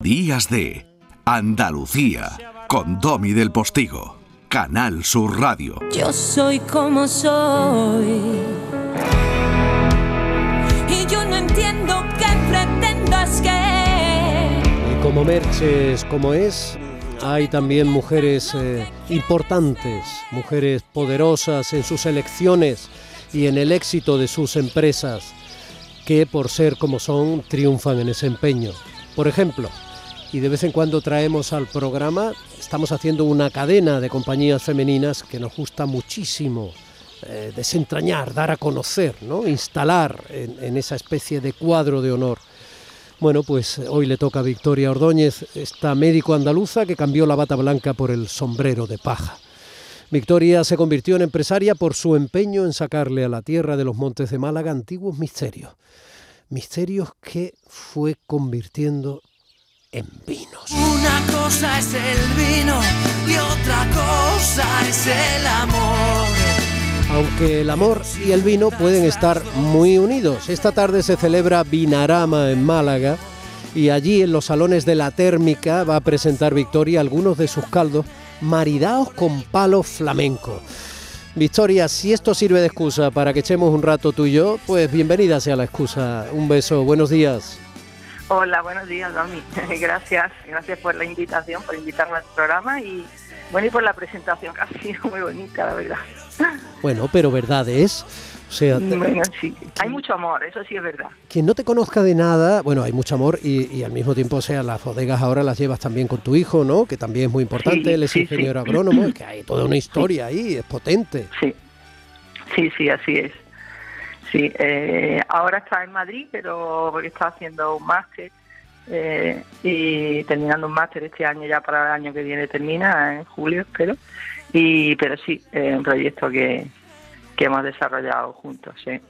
Días de Andalucía con Domi del Postigo, Canal Sur Radio. Yo soy como soy. Y yo no entiendo qué pretendas que. Y como Merches, como es, hay también mujeres eh, importantes, mujeres poderosas en sus elecciones y en el éxito de sus empresas, que por ser como son, triunfan en ese empeño. Por ejemplo, y de vez en cuando traemos al programa, estamos haciendo una cadena de compañías femeninas que nos gusta muchísimo eh, desentrañar, dar a conocer, ¿no? instalar en, esa especie de cuadro de honor. Bueno, pues hoy le toca a Victoria Ordóñez, esta médico andaluza que cambió la bata blanca por el sombrero de paja. Victoria se convirtió en empresaria por su empeño en sacarle a la tierra de los montes de Málaga antiguos misterios. Misterios que fue convirtiendo en vinos. Una cosa es el vino y otra cosa es el amor. Aunque el amor y el vino pueden estar muy unidos. Esta tarde se celebra Vinarama en Málaga y allí en los salones de la térmica va a presentar Victoria algunos de sus caldos maridados con palo flamenco. Victoria, si esto sirve de excusa para que echemos un rato tú y yo, pues bienvenida sea la excusa. Un beso, buenos días. Hola, buenos días, Domi. Gracias, gracias por la invitación, por invitarme al programa y bueno y por la presentación que ha sido muy bonita, la verdad. Bueno, pero verdad es. O sea, bueno, sí, hay mucho amor, eso sí es verdad. Quien no te conozca de nada, bueno, hay mucho amor y, y, al mismo tiempo, o sea, las bodegas ahora las llevas también con tu hijo, ¿no? Que también es muy importante, Sí, él es sí, ingeniero agrónomo, que hay toda una historia ahí, es potente. Sí, sí, sí, así es. Sí, eh, ahora está en Madrid, pero porque está haciendo un máster eh, y terminando un máster este año ya para el año que viene termina en julio, espero. Y pero sí, es un proyecto que, que hemos desarrollado juntos, sí.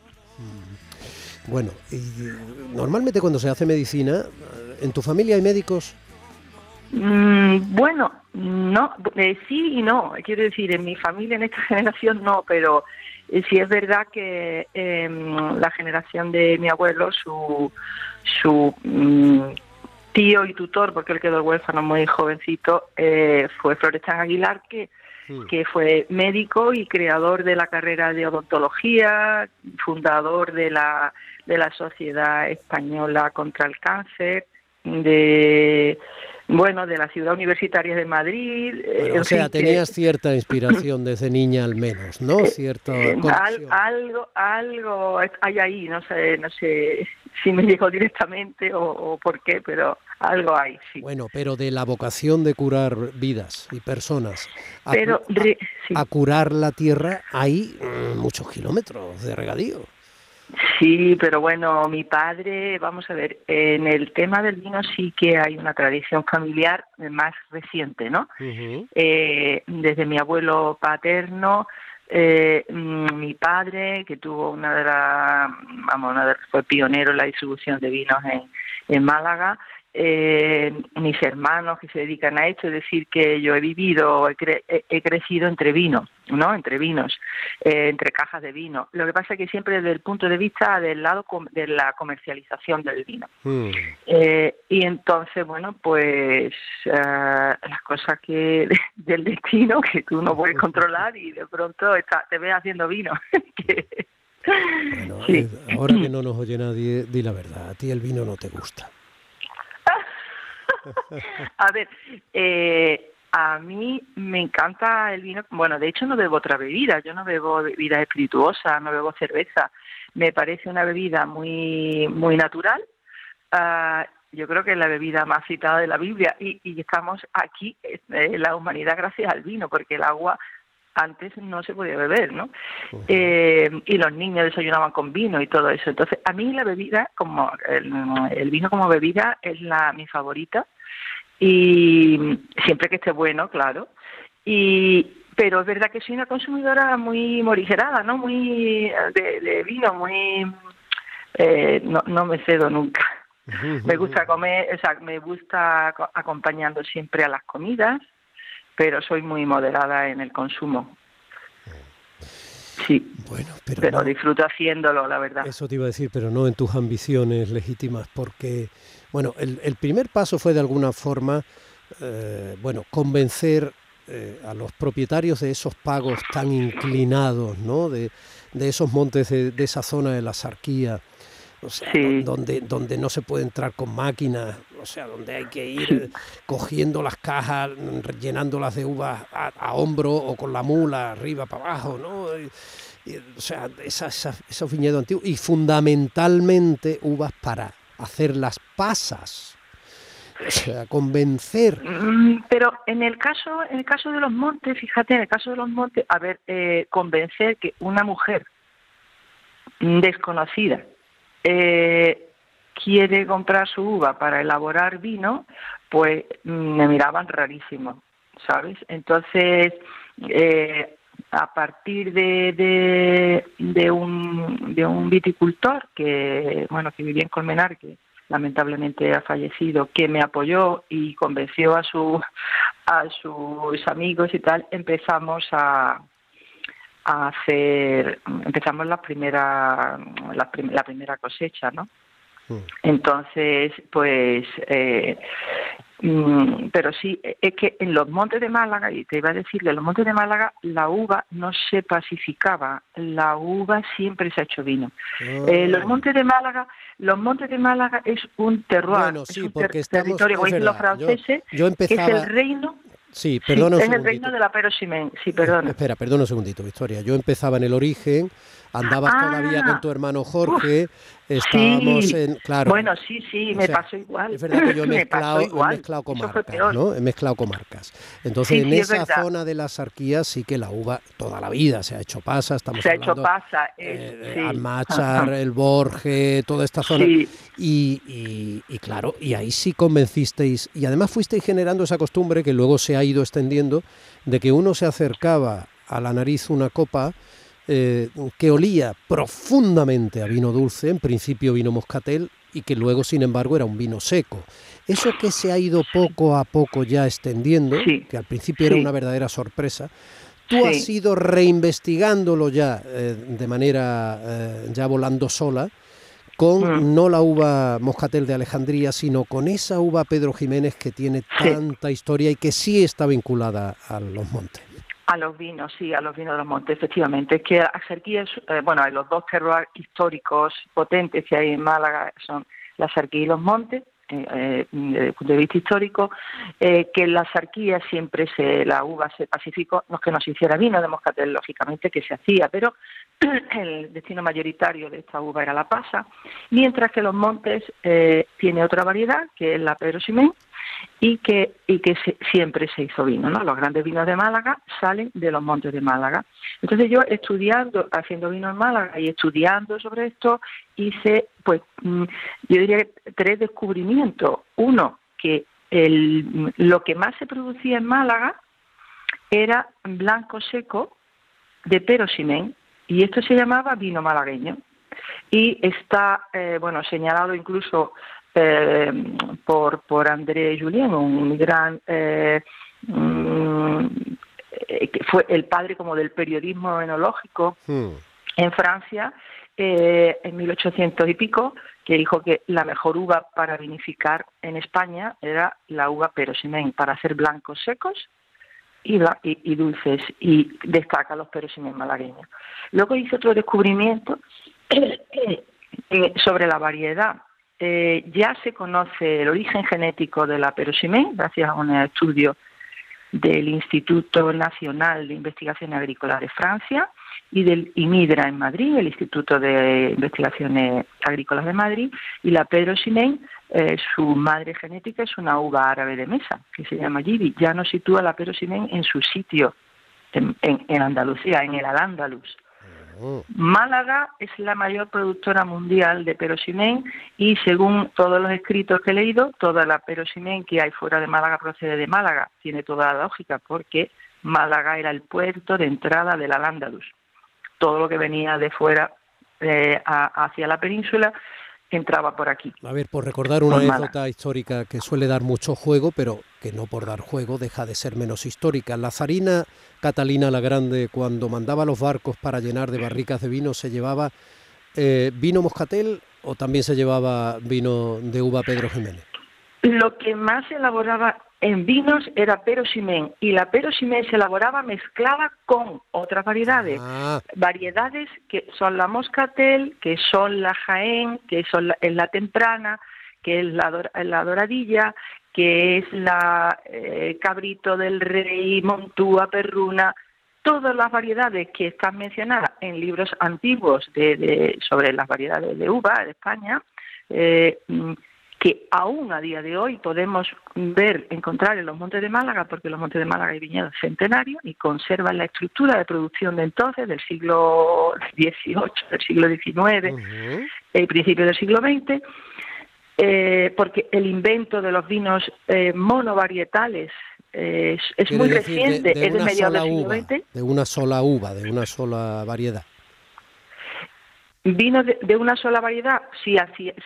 Bueno, y eh, normalmente cuando se hace medicina, ¿en tu familia hay médicos? Mm, bueno, no, eh, sí y no. Quiero decir, en mi familia, en esta generación, no, pero eh, sí es verdad que eh, la generación de mi abuelo, su, su mm, tío y tutor, porque él quedó huérfano muy jovencito, eh, fue Florestán Aguilar, que, que fue médico y creador de la carrera de odontología, fundador de la, de la Sociedad Española contra el Cáncer, de bueno de la ciudad universitaria de Madrid eh, Bueno, o sea, fin, que- tenías cierta inspiración desde niña al menos, ¿no? Cierta eh, al- algo algo hay ahí no sé no sé si me llegó directamente o, o por qué pero algo hay sí Bueno, pero de la vocación de curar vidas y personas a, pero cu- re- sí. a curar la tierra hay mm, muchos kilómetros de regadío. Sí, pero bueno, mi padre, vamos a ver, en el tema del vino sí que hay una tradición familiar más reciente, ¿no? Eh, desde mi abuelo paterno, eh, mm, mi padre, que tuvo una de las, vamos, una de- fue pionero en la distribución de vinos en, en Málaga, eh, mis hermanos que se dedican a esto, es decir, que yo he vivido, he, cre- he- crecido entre vinos, ¿no? Entre vinos, eh, entre cajas de vino. Lo que pasa es que siempre desde el punto de vista del lado de la comercialización del vino. Mm. Eh, y entonces, bueno, pues eh, las cosas que del destino que tú no puedes controlar y de pronto está, te ves haciendo vino. Que- Bueno, Sí. eh, ahora que no nos oye nadie, di la verdad, a ti el vino no te gusta. a ver, eh, a mí me encanta el vino. Bueno, de hecho no bebo otra bebida. Yo no bebo bebidas espirituosas, no bebo cerveza. Me parece una bebida muy muy natural. Ah, yo creo que es la bebida más citada de la Biblia y, y estamos aquí, eh, la humanidad, gracias al vino, porque el agua antes no se podía beber, ¿no? Eh, y los niños desayunaban con vino y todo eso. Entonces, a mí la bebida, como el, el vino como bebida, es la mi favorita y siempre que esté bueno, claro. Y pero es verdad que soy una consumidora muy morigerada, ¿no? Muy de, de vino, muy eh, no, no me cedo nunca. Me gusta comer, o sea, me gusta co- acompañando siempre a las comidas, pero soy muy moderada en el consumo. Sí, Bueno, pero, pero no- disfruto haciéndolo, la verdad. eso te iba a decir, pero no en tus ambiciones legítimas, porque Bueno, el, el primer paso fue de alguna forma, eh, bueno, convencer eh, a los propietarios de esos pagos tan inclinados, ¿no? De, de esos montes de, de esa zona de la Sarquía, o sea, Sí. do- donde, donde no se puede entrar con máquinas, o sea, donde hay que ir cogiendo las cajas, llenándolas de uvas a, hombro o con la mula arriba para abajo, ¿no? O sea, esa- esa- esos viñedos antiguos y fundamentalmente uvas para hacer las pasas. O sea, convencer. Mm, Pero en el caso, en el caso de los montes, fíjate, en el caso de los montes, a ver, eh, convencer que una mujer desconocida eh, quiere comprar su uva para elaborar vino, pues mm, me miraban rarísimo, ¿sabes? Entonces, eh, a partir de, un, viticultor que, bueno, que vivía en Colmenar, que lamentablemente ha fallecido, que me apoyó y convenció a su a sus amigos y tal, empezamos a, hacer, empezamos la primera la, la primera cosecha, ¿no? Mm. Entonces, pues, eh, mm, pero sí, es que en los montes de Málaga, y te iba a decir que en los montes de Málaga la uva no se pacificaba, la uva siempre se ha hecho vino. Eh, los montes de Málaga, los montes de Málaga es un terroir, Bueno, es sí, un porque ter- estamos- territorio, como es los yo- franceses, yo que es empezaba- el reino, Sí, sí, perdona un es el reino de la Perosimen, sí, perdona. Espera, perdona un segundito, Victoria. Yo empezaba en el origen, andabas Ah, todavía con tu hermano Jorge, estábamos Sí. en... Claro, Bueno, sí, sí, O me sea, pasó igual. Es verdad que yo he Me mezclado, he igual. mezclado comarcas. ¿no? He mezclado comarcas. Entonces, Sí, en sí, esa zona de la sarquía sí que la uva toda la vida se ha hecho pasa, estamos Se ha hecho hablando, pasa. eh, sí. Almáchar, el Borge, toda esta zona. Y- y claro, y ahí sí convencisteis, y además fuisteis generando esa costumbre que luego se ha ido extendiendo, de que uno se acercaba a la nariz una copa eh, que olía profundamente a vino dulce, en principio vino moscatel, y que luego, sin embargo, era un vino seco. Eso que se ha ido poco a poco ya extendiendo, Sí. que al principio era una verdadera sorpresa, tú has ido reinvestigándolo ya eh, de manera eh, ya volando sola, con Mm. no la uva moscatel de Alejandría, sino con esa uva Pedro Jiménez que tiene tanta historia y que sí está vinculada a los montes. A los vinos, sí, a los vinos de los montes, efectivamente. Es que Axarquía es, eh, bueno, los dos terroirs históricos potentes que hay en Málaga son la Axarquía y los montes, eh, eh, desde el punto de vista histórico, eh, que en la Axarquía siempre se, la uva se pacificó, no es que no se hiciera vino de moscatel, lógicamente que se hacía, pero el destino mayoritario de esta uva era la pasa, mientras que los montes eh, tiene otra variedad, que es la Pedro Ximén, y que, y que se- siempre se hizo vino, ¿no? Los grandes vinos de Málaga salen de los montes de Málaga. Entonces yo estudiando, haciendo vino en Málaga y estudiando sobre esto, hice, pues, mm, yo diría que tres descubrimientos. Uno, que el, lo que más se producía en Málaga era blanco seco de Perosimén, y esto se llamaba vino malagueño. Y está, eh, bueno, señalado incluso eh, por, por André Julien, un gran, eh, mm, eh, que fue el padre como del periodismo enológico Hmm. en Francia eh, en 1800 y pico, que dijo que la mejor uva para vinificar en España era la uva Perosimén, para hacer blancos secos y, bla- y- y dulces, y destaca los Perosimén malagueños. Luego hizo otro descubrimiento sobre la variedad. Eh, ya se conoce el origen genético de la Perosimén, gracias a un estudio del Instituto Nacional de Investigaciones Agrícolas de Francia y del IMIDRA en Madrid, el Instituto de Investigaciones Agrícolas de Madrid, y la Pedro Ximén, eh, su madre genética es una uva árabe de mesa, que se llama Gibi. Ya nos sitúa la Pedro Ximén en su sitio, en Andalucía, en el Al-Ándalus. Málaga es la mayor productora mundial de perosimén y según todos los escritos que he leído, toda la perosimén que hay fuera de Málaga procede de Málaga. Tiene toda la lógica porque Málaga era el puerto de entrada del Al-Ándalus. Todo lo que venía de fuera eh, hacia la península entraba por aquí. A ver, por recordar una anécdota histórica que suele dar mucho juego, pero que no por dar juego deja de ser menos histórica. La zarina Catalina la Grande, cuando mandaba los barcos para llenar de barricas de vino, se llevaba eh, ¿vino moscatel o también se llevaba vino de uva Pedro Jiménez? Lo que más elaboraba en vinos era perosimén y la perosimén se elaboraba mezclada con otras variedades. Ah. Variedades que son la moscatel, que son la jaén, que son la, es la temprana, que es la, la doradilla, que es la eh, cabrito del rey, montúa, perruna, todas las variedades que están mencionadas en libros antiguos de, sobre las variedades de uva de España, eh, que aún a día de hoy podemos ver, encontrar en los Montes de Málaga, porque los Montes de Málaga hay viñedos centenarios y conservan la estructura de producción de entonces, del siglo XVIII, del siglo XIX, el principio del siglo XX, eh, porque el invento de los vinos eh, monovarietales eh, es, muy reciente, es de mediados del siglo XX. De una sola uva, de una sola variedad. Vinos de, una sola variedad sí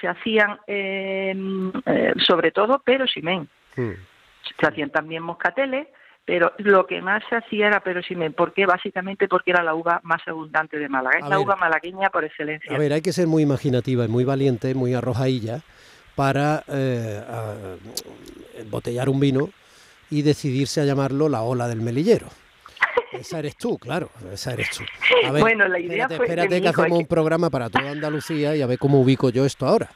se hacían eh, eh, sobre todo pero simen. Hmm. Se hacían también moscateles, pero lo que más se hacía era pero simen. ¿Por qué? Básicamente porque era la uva más abundante de Málaga. Es la uva malagueña por excelencia. A ver, hay que ser muy imaginativa y muy valiente, muy arrojadilla para eh, botellar un vino y decidirse a llamarlo la ola del melillero. Esa eres tú, claro, esa eres tú. bueno, la idea espérate, fue espérate que hacemos un programa para toda Andalucía y a ver cómo ubico yo esto ahora.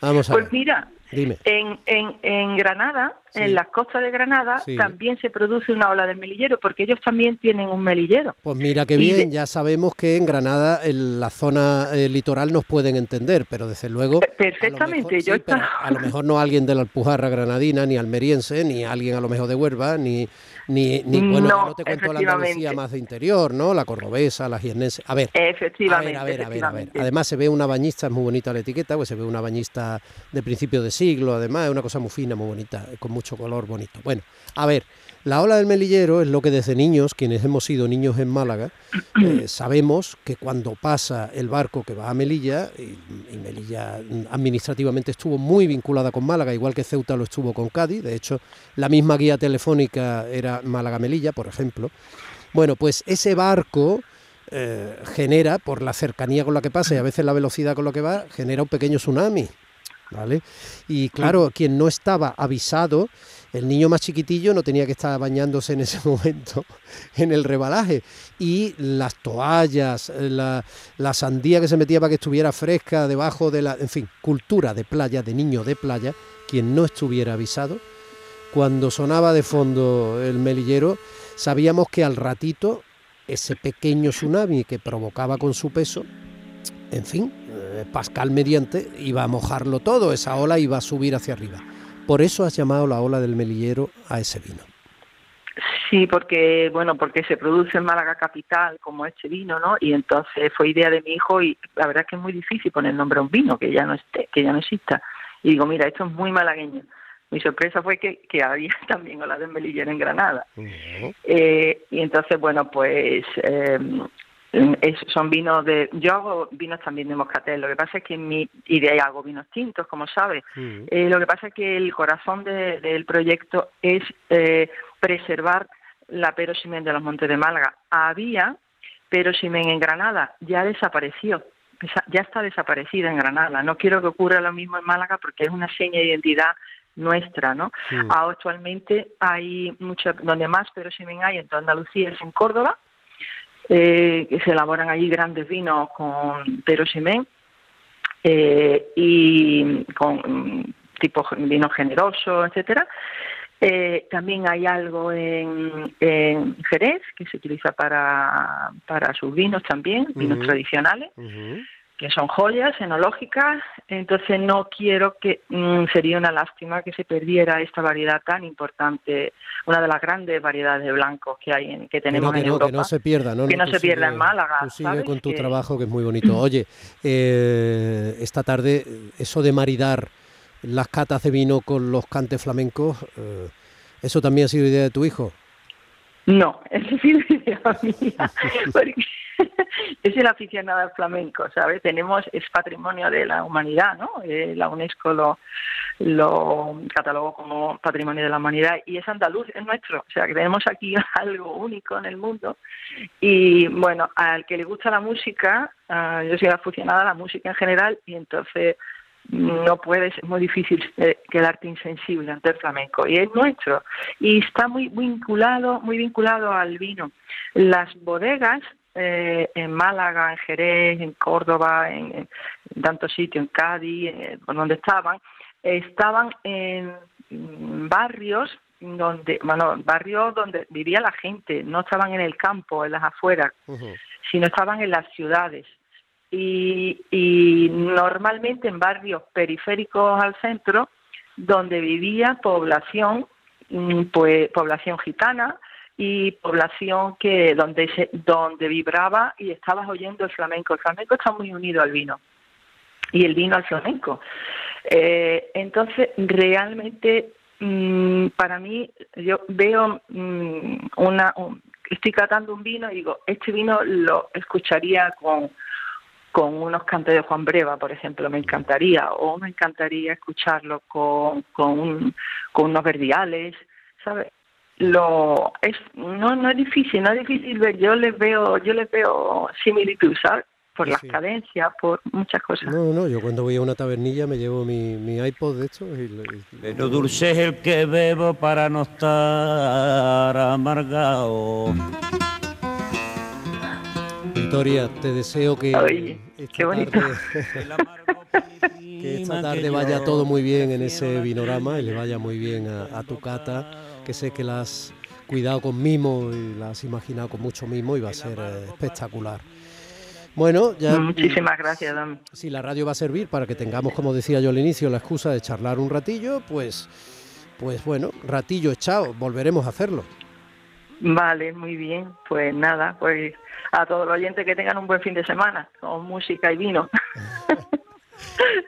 Vamos a pues mira, Dime. En, en, en Granada, en las costas de Granada, también se produce una ola de melillero, porque ellos también tienen un melillero. Pues mira qué bien, ya sabemos que en Granada, en la zona eh, litoral, nos pueden entender, pero desde luego... Perfectamente, yo A lo mejor no alguien de la Alpujarra granadina, ni almeriense, ni alguien a lo mejor de Huelva, ni, ni, bueno, no, te cuento la Andalucía más de interior, ¿no? La cordobesa, la jiennense. A ver, efectivamente, a ver, a ver, a ver, Además se ve una bañista, es muy bonita la etiqueta, pues se ve una bañista de principio de siglo, además es una cosa muy fina, muy bonita, con mucho color bonito. Bueno, a ver, la ola del melillero es lo que desde niños, quienes hemos sido niños en Málaga, eh, sabemos que cuando pasa el barco que va a Melilla, y, Melilla administrativamente estuvo muy vinculada con Málaga, igual que Ceuta lo estuvo con Cádiz, de hecho la misma guía telefónica era Málaga-Melilla, por ejemplo. Bueno, pues ese barco eh, genera, por la cercanía con la que pasa y a veces la velocidad con la que va, genera un pequeño tsunami. ¿Vale? Y claro, quien no estaba avisado el niño más chiquitillo no tenía que estar bañándose en ese momento en el rebalaje. Y las toallas, la, sandía que se metía para que estuviera fresca debajo de la... En fin, cultura de playa, de niño de playa, quien no estuviera avisado. Cuando sonaba de fondo el melillero, sabíamos que al ratito ese pequeño tsunami que provocaba con su peso, en fin, eh, Pascal mediante, iba a mojarlo todo, esa ola iba a subir hacia arriba. Por eso has llamado la ola del melillero a ese vino. Sí, porque bueno, porque se produce en Málaga capital como este vino, ¿no? Y entonces fue idea de mi hijo y la verdad es que es muy difícil poner nombre a un vino que ya no esté, que ya no exista. Y digo, mira, esto es muy malagueño. Mi sorpresa fue que, que había también ola del melillero en Granada. Eh, y entonces, bueno, pues eh, son vinos de yo hago vinos también de moscatel. Lo que pasa es que en mi y de ahí hago vinos tintos como sabes. Eh, lo que pasa es que el corazón del proyecto es eh, preservar la perosimen de los Montes de Málaga. Había perosimen en Granada ya desapareció. Ya está desaparecida en Granada. No quiero que ocurra lo mismo en Málaga porque es una seña de identidad nuestra, ¿no? Actualmente hay mucho, donde más perosimen hay en toda Andalucía es en Córdoba, eh, que se elaboran allí grandes vinos con perosimén eh, y con tipo vino generoso, etcétera. Eh, también hay algo en, Jerez que se utiliza para, para sus vinos también, vinos tradicionales que son joyas enológicas, entonces no quiero que mm, sería una lástima que se perdiera esta variedad tan importante, una de las grandes variedades de blancos que hay en, que tenemos en Europa. Que no se pierda, ¿no? Que no, se pierda en Málaga. Tú sigue con tu trabajo que es muy bonito. Oye, eh, esta tarde eso de maridar las catas de vino con los cantes flamencos, eh, ¿eso también ha sido idea de tu hijo? No, eso ha sido idea mía. es el aficionado al flamenco, ¿sabes? Tenemos, es patrimonio de la humanidad, ¿no? Eh, la UNESCO lo, lo catalogó como patrimonio de la humanidad y es andaluz, es nuestro, o sea que tenemos aquí algo único en el mundo y bueno, al que le gusta la música, uh, yo soy aficionada a la música en general y entonces no puedes, es muy difícil eh, quedarte insensible ante el flamenco y es nuestro y está muy vinculado, muy vinculado al vino. Las bodegas eh, en Málaga, en Jerez, en Córdoba, en, en tantos sitios, en Cádiz, eh, por donde estaban, estaban en barrios donde, bueno, barrios donde vivía la gente, no estaban en el campo, en las afueras, uh -huh. sino estaban en las ciudades y, y normalmente en barrios periféricos al centro donde vivía población mm, pues población gitana y población que donde se, donde vibraba y estabas oyendo el flamenco el flamenco está muy unido al vino y el vino al flamenco eh, entonces realmente mmm, para mí yo veo mmm, una un, estoy catando un vino y digo este vino lo escucharía con con unos cantos de Juan Breva, por ejemplo, me encantaría, o me encantaría escucharlo con, con, con unos verdiales, ¿sabes? Lo es no no es difícil, no es difícil ver, yo les veo yo les veo similitud, ¿sabes? Por sí, las sí. cadencias, por muchas cosas. No, no, yo cuando voy a una tabernilla me llevo mi, mi iPod de hecho y, y, Pero dulce es el que bebo para no estar amargado. Victoria, te deseo que Ay, esta tarde, que esta tarde vaya todo muy bien en ese vinorama y le vaya muy bien a, a, tu cata, que sé que la has cuidado con mimo y la has imaginado con mucho mimo y va a ser eh, espectacular. Bueno, ya. Muchísimas gracias, Don. Si la radio va a servir para que tengamos, como decía yo al inicio, la excusa de charlar un ratillo, pues, pues bueno, ratillo echado, volveremos a hacerlo. Vale, muy bien. Pues nada, pues a todos los oyentes que tengan un buen fin de semana con música y vino.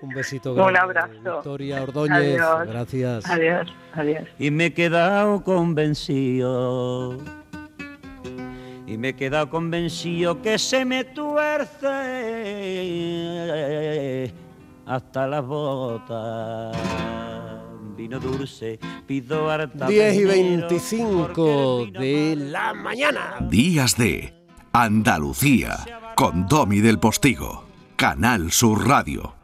un besito grande. Un abrazo. Victoria Ordóñez, adiós. gracias. Adiós, adiós. Y me he quedado convencido. Y me he quedado convencido que se me tuerce hasta las botas vino dulce, pido harta 10 y 25 de la mañana. Días de Andalucía con Domi del Postigo, Canal Sur Radio.